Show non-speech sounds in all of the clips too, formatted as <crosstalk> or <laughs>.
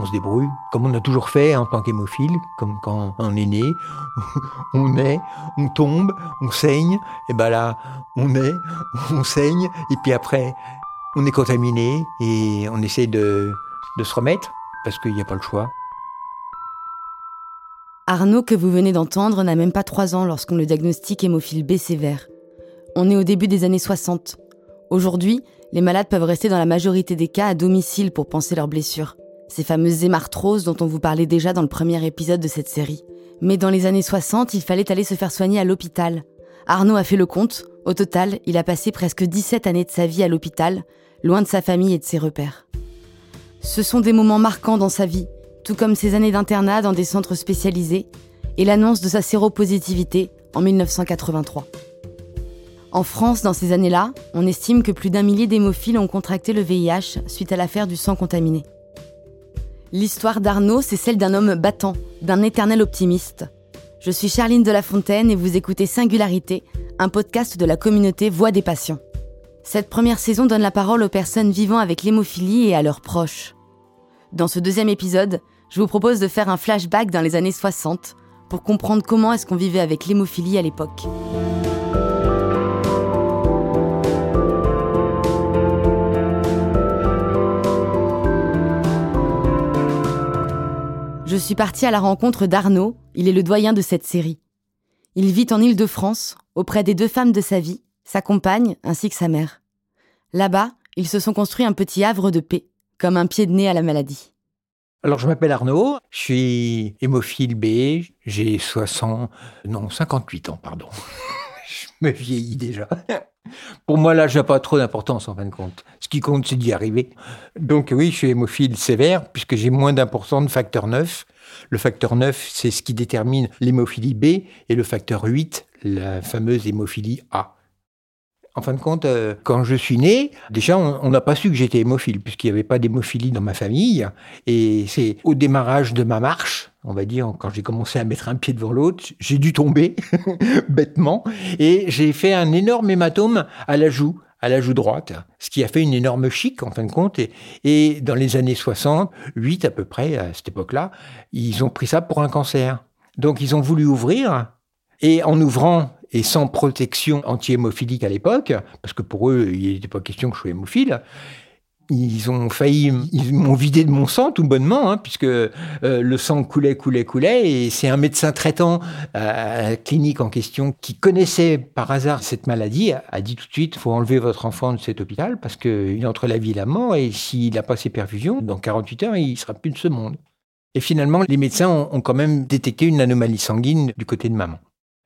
on se débrouille, comme on a toujours fait en tant qu'hémophile, comme quand <laughs> on est né, on est, on tombe, on saigne, et ben là, on est, <laughs> on saigne, et puis après, on est contaminé, et on essaie de, de se remettre, parce qu'il n'y a pas le choix. Arnaud, que vous venez d'entendre, n'a même pas trois ans lorsqu'on le diagnostique hémophile B sévère. On est au début des années 60. Aujourd'hui, les malades peuvent rester dans la majorité des cas à domicile pour penser leurs blessures. Ces fameuses hémarthroses dont on vous parlait déjà dans le premier épisode de cette série. Mais dans les années 60, il fallait aller se faire soigner à l'hôpital. Arnaud a fait le compte. Au total, il a passé presque 17 années de sa vie à l'hôpital, loin de sa famille et de ses repères. Ce sont des moments marquants dans sa vie, tout comme ses années d'internat dans des centres spécialisés et l'annonce de sa séropositivité en 1983. En France, dans ces années-là, on estime que plus d'un millier d'hémophiles ont contracté le VIH suite à l'affaire du sang contaminé. L'histoire d'Arnaud, c'est celle d'un homme battant, d'un éternel optimiste. Je suis Charline de la Fontaine et vous écoutez Singularité, un podcast de la communauté Voix des patients. Cette première saison donne la parole aux personnes vivant avec l'hémophilie et à leurs proches. Dans ce deuxième épisode, je vous propose de faire un flashback dans les années 60 pour comprendre comment est-ce qu'on vivait avec l'hémophilie à l'époque. Suis partie à la rencontre d'Arnaud, il est le doyen de cette série. Il vit en Île-de-France, auprès des deux femmes de sa vie, sa compagne ainsi que sa mère. Là-bas, ils se sont construits un petit havre de paix, comme un pied de nez à la maladie. Alors, je m'appelle Arnaud, je suis hémophile B, j'ai 60, non, 58 ans, pardon. <laughs> je me vieillis déjà. Pour moi, l'âge n'a pas trop d'importance en fin de compte. Ce qui compte, c'est d'y arriver. Donc oui, je suis hémophile sévère puisque j'ai moins cent de facteur 9. Le facteur 9, c'est ce qui détermine l'hémophilie B et le facteur 8, la fameuse hémophilie A. En fin de compte, euh, quand je suis né, déjà, on n'a pas su que j'étais hémophile, puisqu'il n'y avait pas d'hémophilie dans ma famille. Et c'est au démarrage de ma marche, on va dire, quand j'ai commencé à mettre un pied devant l'autre, j'ai dû tomber, <laughs> bêtement, et j'ai fait un énorme hématome à la joue à la joue droite, ce qui a fait une énorme chic en fin de compte. Et, et dans les années 60, 8 à peu près, à cette époque-là, ils ont pris ça pour un cancer. Donc ils ont voulu ouvrir, et en ouvrant et sans protection anti-hémophilique à l'époque, parce que pour eux, il n'était pas question que je sois hémophile, ils ont failli, ils m'ont vidé de mon sang tout bonnement, hein, puisque euh, le sang coulait, coulait, coulait, et c'est un médecin traitant à la clinique en question qui connaissait par hasard cette maladie, a dit tout de suite, faut enlever votre enfant de cet hôpital parce qu'il est entre la vie et la mort, et s'il n'a pas ses perfusions, dans 48 heures, il sera plus de ce monde. Et finalement, les médecins ont quand même détecté une anomalie sanguine du côté de maman.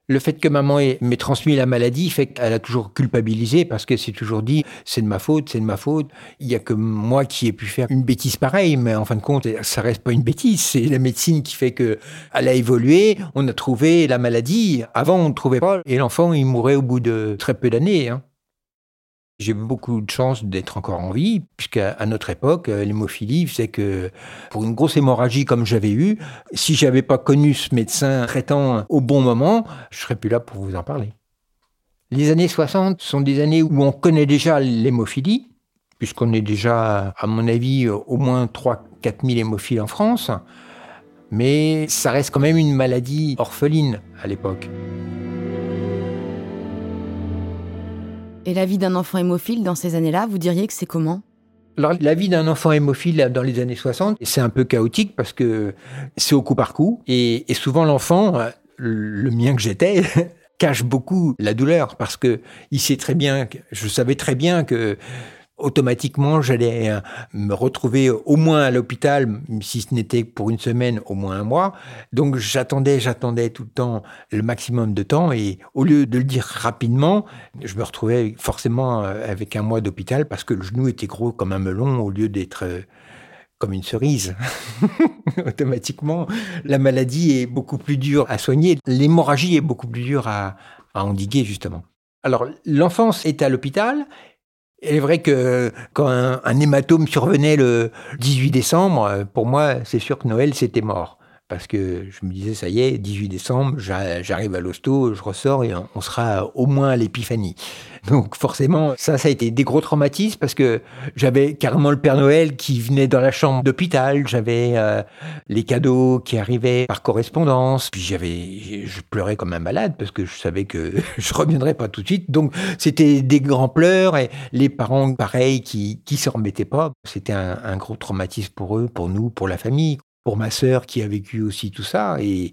Le fait que maman m'ait transmis la maladie fait qu'elle a toujours culpabilisé parce que c'est toujours dit c'est de ma faute, c'est de ma faute. Il y a que moi qui ai pu faire une bêtise pareille, mais en fin de compte, ça reste pas une bêtise. C'est la médecine qui fait que elle a évolué. On a trouvé la maladie. Avant, on ne trouvait pas et l'enfant il mourait au bout de très peu d'années. Hein. J'ai beaucoup de chance d'être encore en vie, puisqu'à notre époque, euh, l'hémophilie faisait que pour une grosse hémorragie comme j'avais eu, si j'avais pas connu ce médecin traitant au bon moment, je serais plus là pour vous en parler. Les années 60 sont des années où on connaît déjà l'hémophilie, puisqu'on est déjà, à mon avis, au moins 3 4 000 hémophiles en France, mais ça reste quand même une maladie orpheline à l'époque. Et la vie d'un enfant hémophile dans ces années-là, vous diriez que c'est comment? La vie d'un enfant hémophile dans les années 60, c'est un peu chaotique parce que c'est au coup par coup. Et, et souvent, l'enfant, euh, le mien que j'étais, <laughs> cache beaucoup la douleur parce que il sait très bien, je savais très bien que automatiquement, j'allais euh, me retrouver au moins à l'hôpital, si ce n'était pour une semaine, au moins un mois. Donc j'attendais, j'attendais tout le temps le maximum de temps et au lieu de le dire rapidement, je me retrouvais forcément euh, avec un mois d'hôpital parce que le genou était gros comme un melon au lieu d'être euh, comme une cerise. <laughs> Automatiquement, la maladie est beaucoup plus dure à soigner, l'hémorragie est beaucoup plus dure à, à endiguer justement. Alors l'enfance est à l'hôpital il est vrai que quand un, hématome survenait le 18 décembre, pour moi, c'est sûr que Noël, c'était mort. Parce que je me disais, ça y est, 18 décembre, j'arrive à l'hosto, je ressors et on sera au moins à l'épiphanie. Donc forcément, ça, ça a été des gros traumatismes parce que j'avais carrément le Père Noël qui venait dans la chambre d'hôpital, j'avais euh, les cadeaux qui arrivaient par correspondance, puis j'avais, je pleurais comme un malade parce que je savais que <laughs> je reviendrais pas tout de suite. Donc c'était des grands pleurs et les parents, pareil, qui qui se remettaient pas. C'était un, un gros traumatisme pour eux, pour nous, pour la famille pour ma sœur qui a vécu aussi tout ça et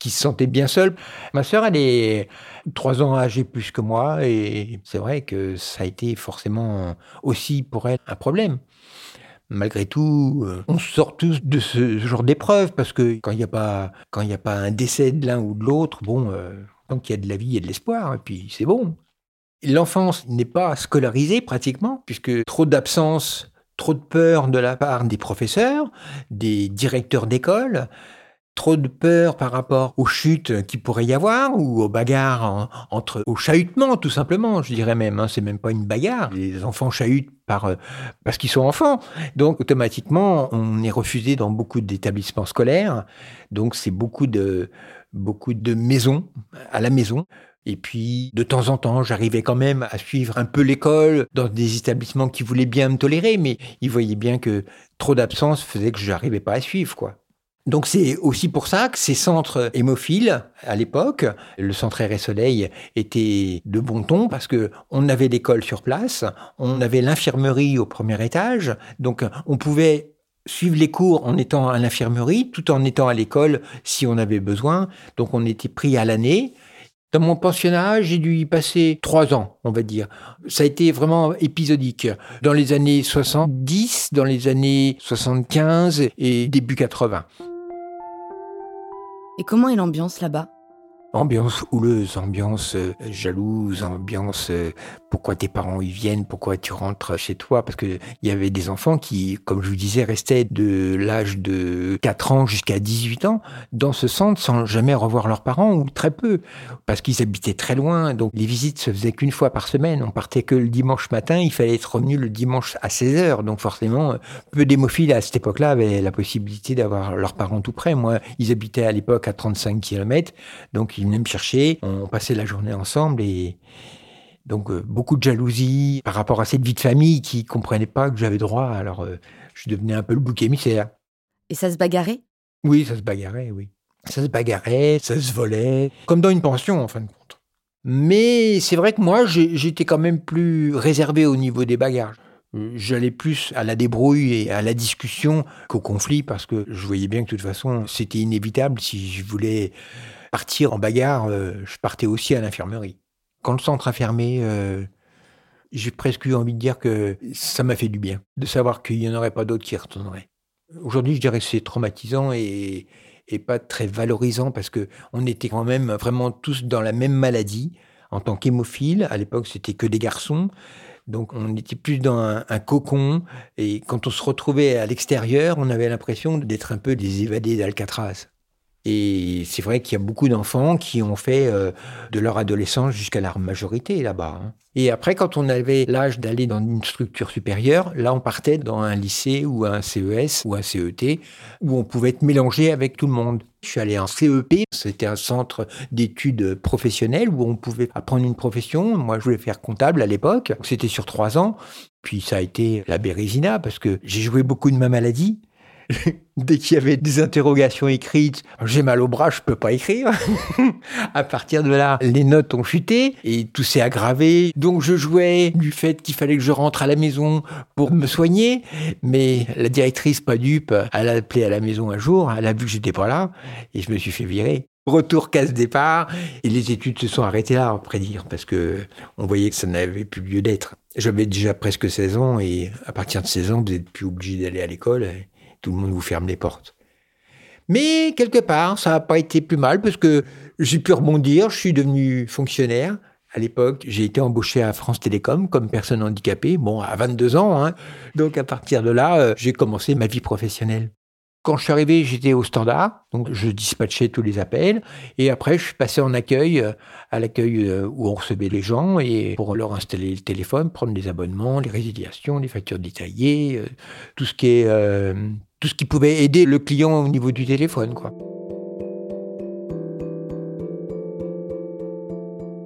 qui se sentait bien seule. Ma sœur, elle est trois ans âgée plus que moi et c'est vrai que ça a été forcément aussi pour elle un problème. Malgré tout, euh, on sort tous de ce genre d'épreuve parce que quand il n'y a pas a pas un décès de l'un ou de l'autre, bon, euh, tant qu'il y a de la vie, il y a de l'espoir et puis c'est bon. L'enfance n'est pas scolarisée pratiquement puisque trop d'absence trop de peur de la part des professeurs, des directeurs d'école, trop de peur par rapport aux chutes qui pourrait y avoir ou aux bagarres entre aux chahutements tout simplement je dirais même hein, c'est même pas une bagarre. Les enfants chahutent euh, parce qu'ils sont enfants. Donc automatiquement on est refusé dans beaucoup d'établissements scolaires. Donc c'est beaucoup de beaucoup de maisons à la maison et puis, de temps en temps, j'arrivais quand même à suivre un peu l'école dans des établissements qui voulaient bien me tolérer, mais ils voyaient bien que trop d'absence faisait que je n'arrivais pas à suivre, quoi. Donc c'est aussi pour ça que ces centres hémophiles, à l'époque, le centre Air et Soleil était de bon ton parce que on avait l'école sur place, on avait l'infirmerie au premier étage, donc on pouvait suivre les cours en étant à l'infirmerie tout en étant à l'école si on avait besoin. Donc on était pris à l'année. Dans mon pensionnat, j'ai dû y passer trois ans, on va dire. Ça a été vraiment épisodique. Dans les années 70, dans les années 75 et début 80. Et comment est l'ambiance là-bas? Ambiance houleuse, ambiance euh, jalouse, ambiance euh, pourquoi tes parents y viennent, pourquoi tu rentres chez toi, parce que il y avait des enfants qui, comme je vous disais, restaient de l'âge de 4 ans jusqu'à 18 ans dans ce centre sans jamais revoir leurs parents ou très peu, parce qu'ils habitaient très loin, donc les visites se faisaient qu'une fois par semaine, on partait que le dimanche matin, il fallait être revenu le dimanche à 16 heures, donc forcément, peu d'hémophiles à cette époque-là avaient la possibilité d'avoir leurs parents tout près. Moi, ils habitaient à l'époque à 35 km, donc venaient me chercher, on passait la journée ensemble et donc euh, beaucoup de jalousie par rapport à cette vie de famille qui comprenait pas que j'avais droit. Alors euh, je devenais un peu le bouc émissaire. Et ça se bagarrait? Oui, ça se bagarrait, oui. Ça se bagarrait, ça se volait, comme dans une pension en fin de compte. Mais c'est vrai que moi, j'étais quand même plus réservé au niveau des bagarres. J'allais plus à la débrouille et à la discussion qu'au conflit parce que je voyais bien que de toute façon, c'était inévitable. Si je voulais partir en bagarre, euh, je partais aussi à l'infirmerie. Quand le centre a fermé, euh, j'ai presque eu envie de dire que ça m'a fait du bien, de savoir qu'il n'y en aurait pas d'autres qui retourneraient. Aujourd'hui, je dirais que c'est traumatisant et, pas très valorisant parce que on était quand même vraiment tous dans la même maladie en tant qu'hémophile. À l'époque, c'était que des garçons. Donc on était plus dans un, un, cocon et quand on se retrouvait à l'extérieur, on avait l'impression d'être un peu des évadés d'Alcatraz. Et c'est vrai qu'il y a beaucoup d'enfants qui ont fait euh, de leur adolescence jusqu'à la majorité là-bas. Hein. Et après, quand on avait l'âge d'aller dans une structure supérieure, là, on partait dans un lycée ou un CES ou un CET où on pouvait être mélangé avec tout le monde. Je suis allé en CEP, c'était un centre d'études professionnelles où on pouvait apprendre une profession. Moi, je voulais faire comptable à l'époque. C'était sur trois ans. Puis ça a été la bérésina parce que j'ai joué beaucoup de ma maladie. <laughs> Dès qu'il y avait des interrogations écrites, j'ai mal au bras, je peux pas écrire. <laughs> à partir de là, les notes ont chuté et tout s'est aggravé. Donc je jouais du fait qu'il fallait que je rentre à la maison pour me soigner. Mais la directrice, pas dupe, elle a appelé à la maison un jour, elle a vu que j'étais pas là et je me suis fait virer. Retour casse-départ et les études se sont arrêtées là, après dire, parce que on voyait que ça n'avait plus lieu d'être. J'avais déjà presque 16 ans et à partir de 16 ans, vous n'êtes plus obligé d'aller à l'école tout le monde vous ferme les portes. Mais quelque part, ça n'a pas été plus mal parce que j'ai pu rebondir, je suis devenu fonctionnaire. À l'époque, j'ai été embauché à France Télécom comme personne handicapée, bon, à 22 ans. Hein. Donc à partir de là, euh, j'ai commencé ma vie professionnelle. Quand je suis arrivé, j'étais au standard, donc je dispatchais tous les appels, et après je suis passé en accueil, euh, à l'accueil euh, où on recevait les gens, et pour leur installer le téléphone, prendre les abonnements, les résiliations, les factures détaillées, euh, tout ce qui est, tout ce qui pouvait aider le client au niveau du téléphone, quoi.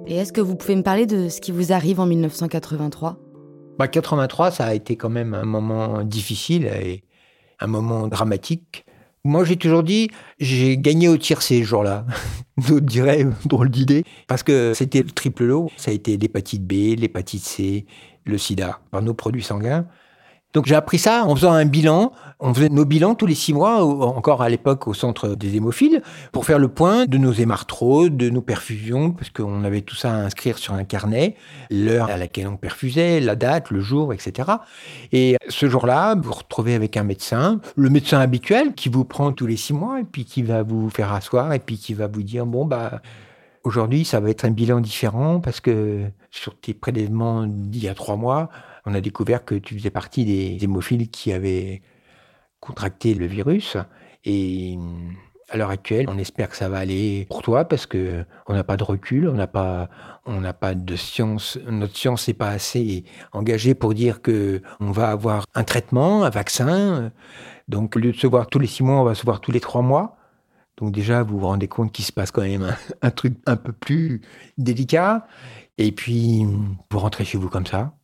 Et est-ce que vous pouvez me parler de ce qui vous arrive en 1983 bah, 83, ça a été quand même un moment difficile et un moment dramatique. Moi, j'ai toujours dit, j'ai gagné au tir ces jours-là. <laughs> D'autres diraient, drôle d'idée. Parce que c'était le triple lot. Ça a été l'hépatite B, l'hépatite C, le sida, par nos produits sanguins. Donc j'ai appris ça en faisant un bilan. On faisait nos bilans tous les six mois, encore à l'époque au centre des hémophiles, pour faire le point de nos hémarthrodes, de nos perfusions, parce qu'on avait tout ça à inscrire sur un carnet, l'heure à laquelle on perfusait, la date, le jour, etc. Et ce jour-là, vous vous retrouvez avec un médecin, le médecin habituel qui vous prend tous les six mois et puis qui va vous faire asseoir et puis qui va vous dire bon bah aujourd'hui ça va être un bilan différent parce que sur tes prélèvements d'il y a trois mois on a découvert que tu faisais partie des hémophiles qui avaient contracté le virus. Et à l'heure actuelle, on espère que ça va aller pour toi parce que on n'a pas de recul, on n'a pas, on n'a pas de science, notre science n'est pas assez engagée pour dire que on va avoir un traitement, un vaccin. Donc, au lieu de se voir tous les six mois, on va se voir tous les trois mois. Donc déjà, vous vous rendez compte qu'il se passe quand même un, truc un peu plus délicat. Et puis, vous rentrez chez vous comme ça.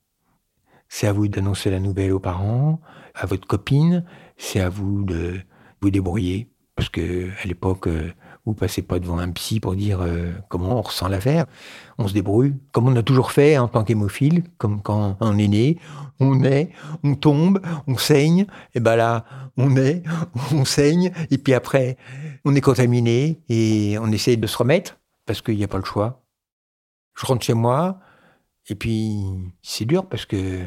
C'est à vous d'annoncer la nouvelle aux parents, à votre copine. C'est à vous de vous débrouiller. Parce que à l'époque, euh, vous passez pas devant un psy pour dire euh, comment on ressent l'affaire. On se débrouille, comme on a toujours fait en tant qu'hémophile, comme quand on est né, on est, on tombe, on saigne, et ben là, on est, <laughs> on saigne, et puis après, on est contaminé et on essaye de se remettre parce qu'il n'y a pas le choix. Je rentre chez moi, et puis, c'est dur parce que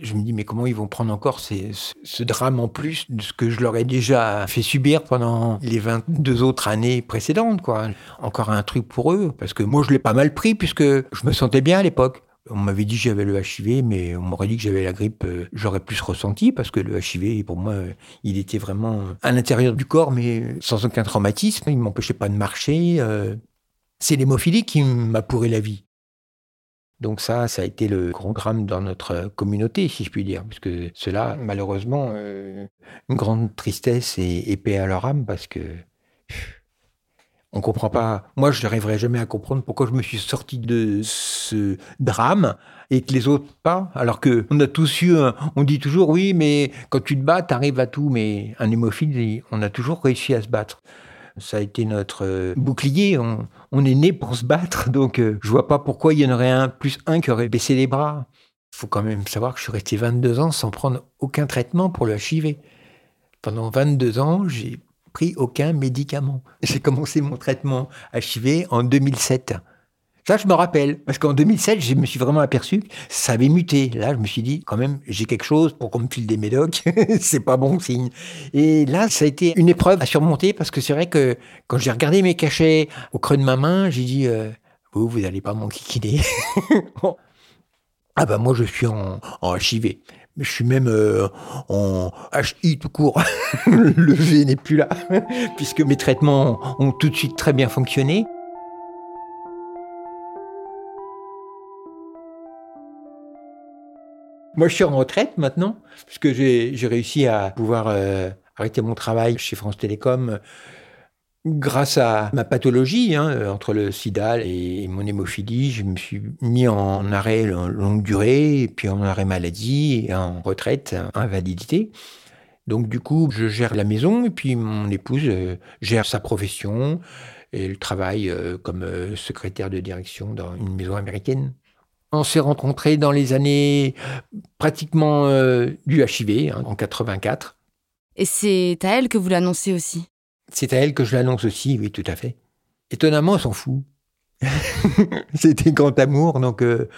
je me dis, mais comment ils vont prendre encore ce drame en plus de ce que je leur ai déjà fait subir pendant les 22 autres années précédentes, quoi. Encore un truc pour eux, parce que moi, je l'ai pas mal pris puisque je me sentais bien à l'époque. On m'avait dit que j'avais le HIV, mais on m'aurait dit que j'avais la grippe, euh, j'aurais plus ressenti parce que le HIV, pour moi, il était vraiment à l'intérieur du corps, mais sans aucun traumatisme. Il m'empêchait pas de marcher. Euh. C'est l'hémophilie qui m'a pourri la vie. Donc ça, ça a été le grand drame dans notre communauté, si je puis dire, puisque cela, malheureusement, euh, une grande tristesse et épée à leur âme, parce que on comprend pas. Moi, je n'arriverai jamais à comprendre pourquoi je me suis sorti de ce drame et que les autres pas. Alors que on a tous eu, on dit toujours oui, mais quand tu te bats, tu arrives à tout. Mais un hémophile, on a toujours réussi à se battre. Ça a été notre euh, bouclier. On, est né pour se battre, <laughs> donc euh, je vois pas pourquoi il y en aurait un plus un qui aurait baissé les bras. Il faut quand même savoir que je suis resté 22 ans sans prendre aucun traitement pour le HIV. Pendant 22 ans, j'ai pris aucun médicament. <laughs> J'ai commencé mon traitement HIV en 2007. Ça, je me rappelle, parce qu'en 2007, je me suis vraiment aperçu que ça avait muté. Là, je me suis dit, quand même, j'ai quelque chose pour qu'on me file des médocs. <laughs> c'est pas bon signe. Et là, ça a été une épreuve à surmonter, parce que c'est vrai que quand j'ai regardé mes cachets au creux de ma main, j'ai dit, euh, vous, vous n'allez pas m'enquiquiner. <laughs> ah ben moi, je suis en, en HIV. Je suis même euh, en HI tout court. <laughs> Le V n'est plus là, puisque mes traitements ont tout de suite très bien fonctionné. Moi, je suis en retraite maintenant, puisque j'ai réussi à pouvoir euh, arrêter mon travail chez France Télécom grâce à ma pathologie, hein, entre le sida et mon hémophilie. Je me suis mis en arrêt longue durée, puis en arrêt maladie, et en retraite, invalidité. Donc du coup, je gère la maison, et puis mon épouse euh, gère sa profession, elle travaille euh, comme secrétaire de direction dans une maison américaine. On s'est rencontrés dans les années pratiquement euh, du HIV, hein, en 84. Et c'est à elle que vous l'annoncez aussi? C'est à elle que je l'annonce aussi, oui, tout à fait. Étonnamment, on s'en fout. <laughs> C'était grand amour, donc euh,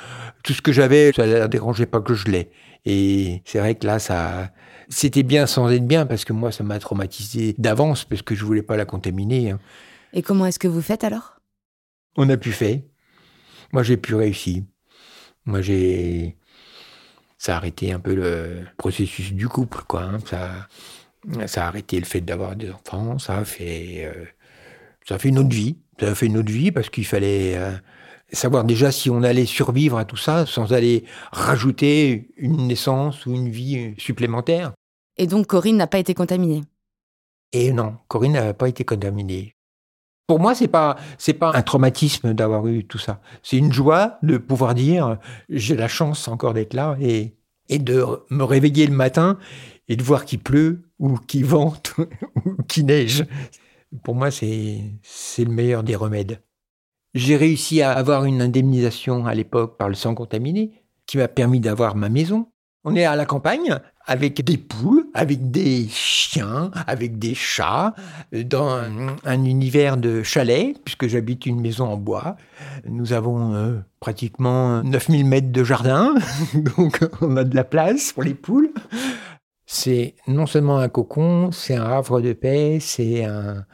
tout ce que j'avais, ça ne la dérangeait pas que je l'ai. Et c'est vrai que là, ça, c'était bien sans être bien, parce que moi, ça m'a traumatisé d'avance, parce que je voulais pas la contaminer. Hein. Et comment est-ce que vous faites alors? On a pu faire. Moi, j'ai pu réussir. Moi, j'ai. Ça a arrêté un peu le processus du couple, quoi. Hein. Ça, ça a arrêté le fait d'avoir des enfants. Ça a fait. Euh, ça a fait une autre vie. Ça a fait une autre vie parce qu'il fallait. Euh, savoir déjà si on allait survivre à tout ça sans aller rajouter une naissance ou une vie supplémentaire. Et donc Corinne n'a pas été contaminée? Et non, Corinne n'a pas été contaminée. Pour moi, c'est pas c'est pas un traumatisme d'avoir eu tout ça. C'est une joie de pouvoir dire j'ai la chance encore d'être là et et de me réveiller le matin et de voir qu'il pleut ou qu'il vente <laughs> ou qu'il neige. Pour moi, c'est c'est le meilleur des remèdes. J'ai réussi à avoir une indemnisation à l'époque par le sang contaminé qui m'a permis d'avoir ma maison. On est à la campagne avec des poules, avec des chiens, avec des chats, dans un, univers de chalet, puisque j'habite une maison en bois. Nous avons euh, pratiquement 9000 mètres de jardin, <laughs> donc on a de la place pour les poules. C'est non seulement un cocon, c'est un havre de paix, c'est un,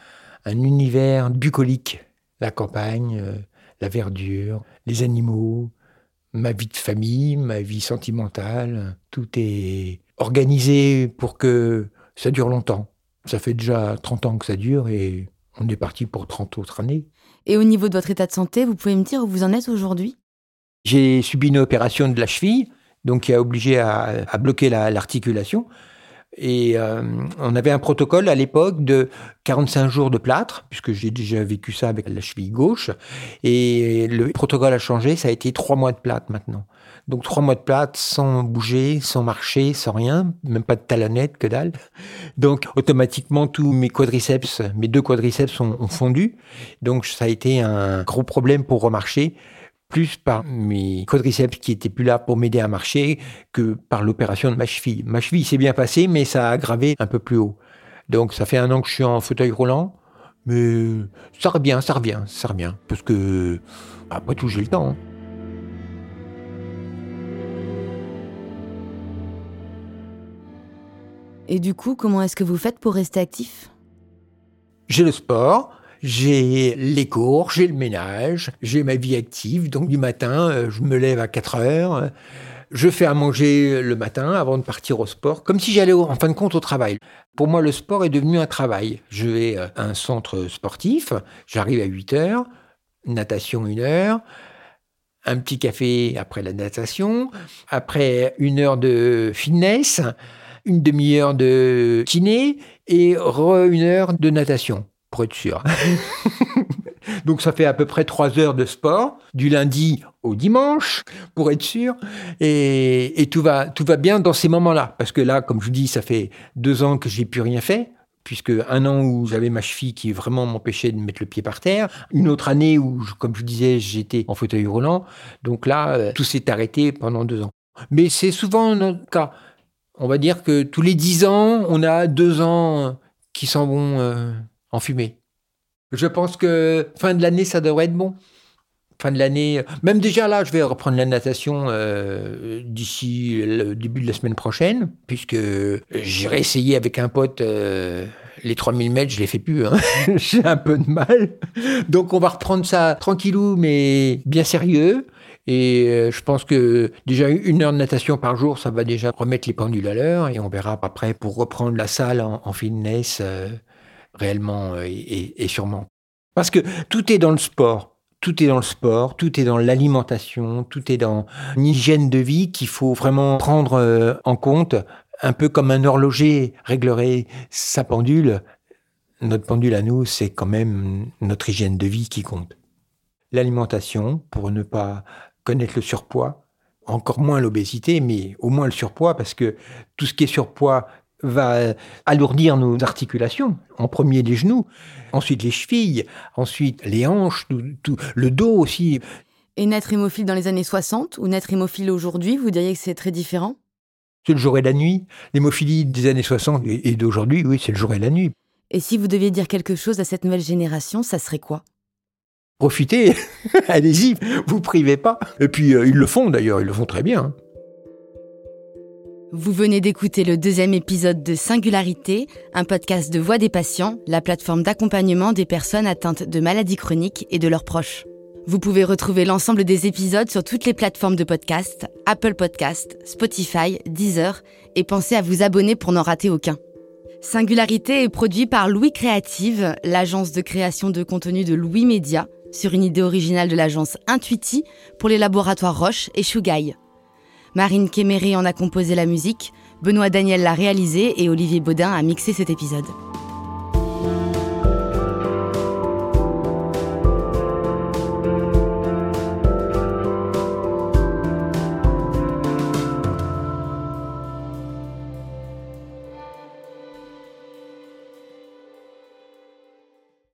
univers bucolique. La campagne, euh, la verdure, les animaux, ma vie de famille, ma vie sentimentale, tout est organisé pour que ça dure longtemps. Ça fait déjà 30 ans que ça dure et on est parti pour 30 autres années. Et au niveau de votre état de santé, vous pouvez me dire où vous en êtes aujourd'hui? J'ai subi une opération de la cheville, donc qui a obligé à, bloquer l'articulation. Et euh, on avait un protocole à l'époque de 45 jours de plâtre, puisque j'ai déjà vécu ça avec la cheville gauche. Et le protocole a changé, ça a été trois mois de plâtre maintenant. Donc trois mois de plâtre sans bouger, sans marcher, sans rien, même pas de talonnette, que dalle. Donc automatiquement tous mes quadriceps, mes deux quadriceps ont, ont fondu. Donc ça a été un gros problème pour remarcher plus par mes quadriceps qui étaient plus là pour m'aider à marcher que par l'opération de ma cheville. Ma cheville s'est bien passée, mais ça a aggravé un peu plus haut. Donc ça fait un an que je suis en fauteuil roulant, mais ça revient, ça revient, ça revient, parce que après tout j'ai le temps. Hein. Et du coup, comment est-ce que vous faites pour rester actif? J'ai le sport, j'ai les cours, j'ai le ménage, j'ai ma vie active. Donc du matin, euh, je me lève à 4 heures, je fais à manger le matin avant de partir au sport, comme si j'allais en fin de compte au travail. Pour moi, le sport est devenu un travail. Je vais à un centre sportif, j'arrive à 8 heures, natation 1 heure, un petit café après la natation, après une heure de fitness, une demi-heure de kiné et re une heure de natation, pour être sûr. <laughs> Donc ça fait à peu près trois heures de sport, du lundi au dimanche, pour être sûr. Et, tout, va, tout va bien dans ces moments-là. Parce que là, comme je vous dis, ça fait deux ans que j'ai plus rien fait puisque un an où j'avais ma cheville qui vraiment m'empêchait de mettre le pied par terre, une autre année où, comme je vous disais, j'étais en fauteuil roulant. Donc là, euh, tout s'est arrêté pendant deux ans. Mais c'est souvent notre cas. On va dire que tous les dix ans, on a deux ans qui s'en vont euh, en fumée. Je pense que fin de l'année, ça devrait être bon. Fin de l'année, même déjà là, je vais reprendre la natation euh, d'ici le début de la semaine prochaine, puisque j'irai essayer avec un pote euh, les 3000 mètres, je les fais plus. Hein. <laughs> J'ai un peu de mal. Donc on va reprendre ça tranquillou, mais bien sérieux. Et euh, je pense que déjà une heure de natation par jour, ça va déjà remettre les pendules à l'heure et on verra après pour reprendre la salle en, fitness euh, réellement euh, et, sûrement. Parce que tout est dans le sport. Tout est dans le sport, tout est dans l'alimentation, tout est dans une hygiène de vie qu'il faut vraiment prendre en compte, un peu comme un horloger réglerait sa pendule. Notre pendule à nous, c'est quand même notre hygiène de vie qui compte l'alimentation pour ne pas connaître le surpoids, encore moins l'obésité, mais au moins le surpoids, parce que tout ce qui est surpoids va alourdir nos articulations. En premier les genoux, ensuite les chevilles, ensuite les hanches, tout, le dos aussi. Et naître hémophile dans les années 60 ou naître hémophile aujourd'hui, vous diriez que c'est très différent? C'est le jour et la nuit. L'hémophilie des années 60 et d'aujourd'hui, oui, c'est le jour et la nuit. Et si vous deviez dire quelque chose à cette nouvelle génération, ça serait quoi? Profitez, <laughs> allez-y, vous privez pas. Et puis euh, ils le font d'ailleurs, ils le font très bien. Vous venez d'écouter le deuxième épisode de Singularité, un podcast de Voix des patients, la plateforme d'accompagnement des personnes atteintes de maladies chroniques et de leurs proches. Vous pouvez retrouver l'ensemble des épisodes sur toutes les plateformes de podcast, Apple Podcast, Spotify, Deezer, et pensez à vous abonner pour n'en rater aucun. Singularité est produit par Louis Créative, l'agence de création de contenu de Louis Média, sur une idée originale de l'agence Intuiti pour les laboratoires Roche et Shugai. Marine Kéméré en a composé la musique, Benoît Daniel l'a réalisé et Olivier Baudin a mixé cet épisode.